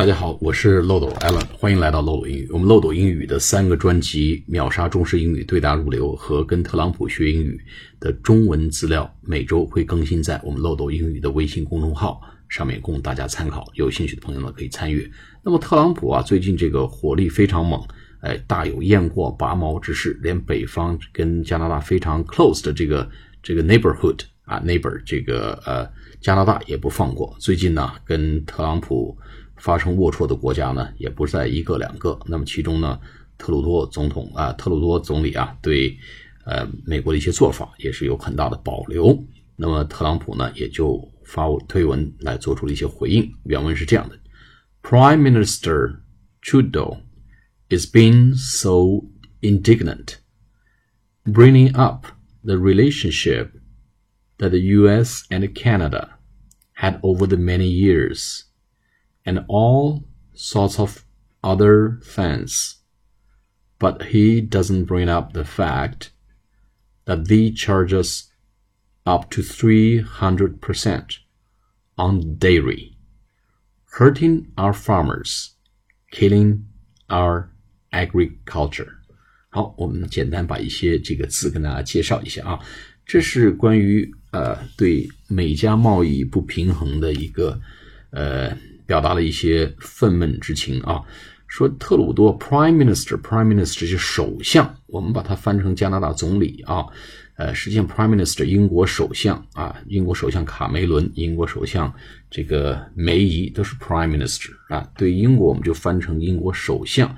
大家好，我是漏斗 Allen，欢迎来到漏斗英语。我们漏斗英语的三个专辑，秒杀中式英语对答如流和跟特朗普学英语的中文资料，每周会更新在我们漏斗英语的微信公众号上面，供大家参考。有兴趣的朋友呢，可以参与。那么特朗普啊，最近这个火力非常猛，哎，大有雁过拔毛之势，连北方跟加拿大非常 close 的这个这个 neighborhood 啊，neighbor 这个呃加拿大也不放过。最近呢，跟特朗普。发生龌龊的国家呢，也不在一个两个。那么其中呢，特鲁多总统啊，特鲁多总理啊，对呃美国的一些做法也是有很大的保留。那么特朗普呢，也就发推文来做出了一些回应。原文是这样的：Prime Minister Trudeau is being so indignant, bringing up the relationship that the U.S. and Canada had over the many years and all sorts of other things. But he doesn't bring up the fact that they charge us up to 300% on dairy, hurting our farmers, killing our agriculture. 好，我们简单把一些这个字跟大家介绍一下啊。这是关于呃对美加贸易不平衡的一个呃 表达了一些愤懑之情啊，说特鲁多 Prime Minister，Prime Minister 是首相，我们把它翻成加拿大总理啊，呃，实际上 Prime Minister 英国首相啊，英国首相卡梅伦，英国首相这个梅姨都是 Prime Minister 啊。对英国我们就翻成英国首相，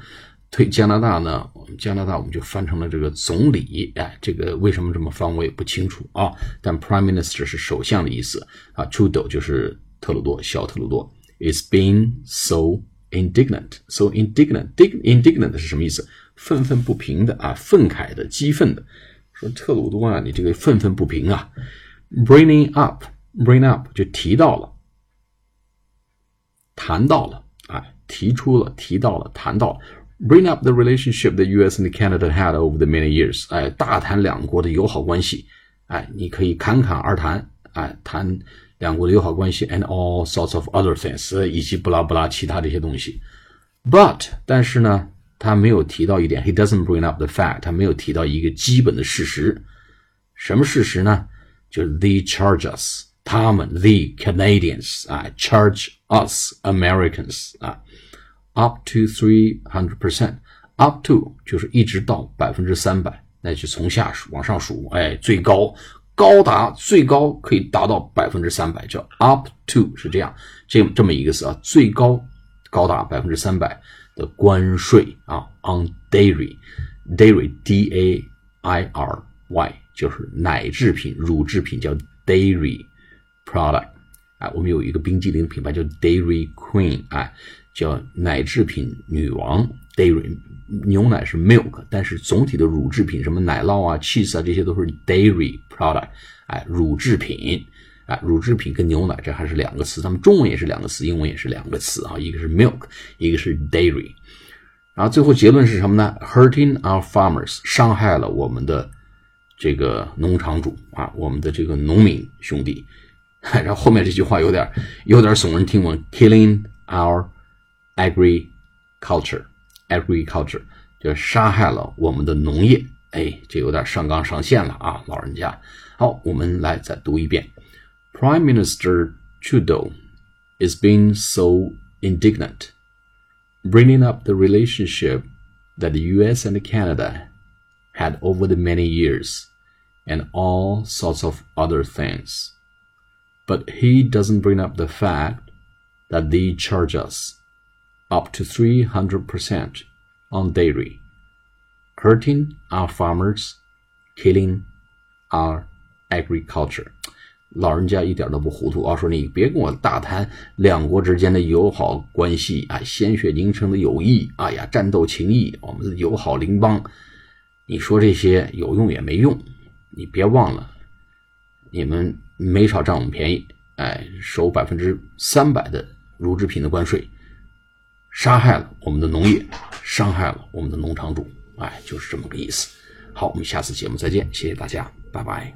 对加拿大呢，我们加拿大我们就翻成了这个总理。哎，这个为什么这么翻我也不清楚啊，但 Prime Minister 是首相的意思啊，Trudeau 就是特鲁多，小特鲁多。Is being so indignant. So indignant, indignant 是什么意思？愤愤不平的啊，愤慨的，激愤的。说特鲁多啊，你这个愤愤不平啊。Bringing up, bring up 就提到了，谈到了，啊，提出了，提到了，谈到了。Bring up the relationship the U.S. and Canada had over the many years，哎，大谈两国的友好关系，哎，你可以侃侃而谈，哎，谈两国的友好关系，and all sorts of other things，以及不拉不拉其他这些东西。But，但是呢，他没有提到一点，he doesn't bring up the fact，他没有提到一个基本的事实。什么事实呢？就是 they charge us，他们 the Canadians 啊，charge us Americans 啊，up to three hundred percent，up to 就是一直到百分之三百，那就从下数往上数，哎，最高。高达最高可以达到百分之三百，叫 up to 是这样，这这么一个词啊，最高高达百分之三百的关税啊，on dairy，dairy d a i r y 就是奶制品、乳制品，叫 dairy product 啊，我们有一个冰激凌品牌叫 Dairy Queen 啊，叫奶制品女王。dairy。牛奶是 milk，但是总体的乳制品，什么奶酪啊、cheese 啊，这些都是 dairy product，哎，乳制品，哎，乳制品跟牛奶这还是两个词，咱们中文也是两个词，英文也是两个词啊，一个是 milk，一个是 dairy，然后最后结论是什么呢？Hurting our farmers，伤害了我们的这个农场主啊，我们的这个农民兄弟，然后后面这句话有点有点耸人听闻，killing our agriculture。agriculture 就杀害了我们的农业，哎，这有点上纲上线了啊，老人家。好，我们来再读一遍。Prime Minister Trudeau is being so indignant, bringing up the relationship that the U.S. and Canada had over the many years, and all sorts of other things. But he doesn't bring up the fact that they charge us up to 300% on dairy, hurting our farmers, killing our agriculture. 老人家一点都不糊涂啊！说你别跟我大谈两国之间的友好关系啊，鲜血凝成的友谊，哎呀，战斗情谊，我们的友好邻邦。你说这些有用也没用，你别忘了，你们没少占我们便宜，哎，收百分之三百的乳制品的关税。杀害了我们的农业，伤害了我们的农场主，哎，就是这么个意思。好，我们下次节目再见，谢谢大家，拜拜。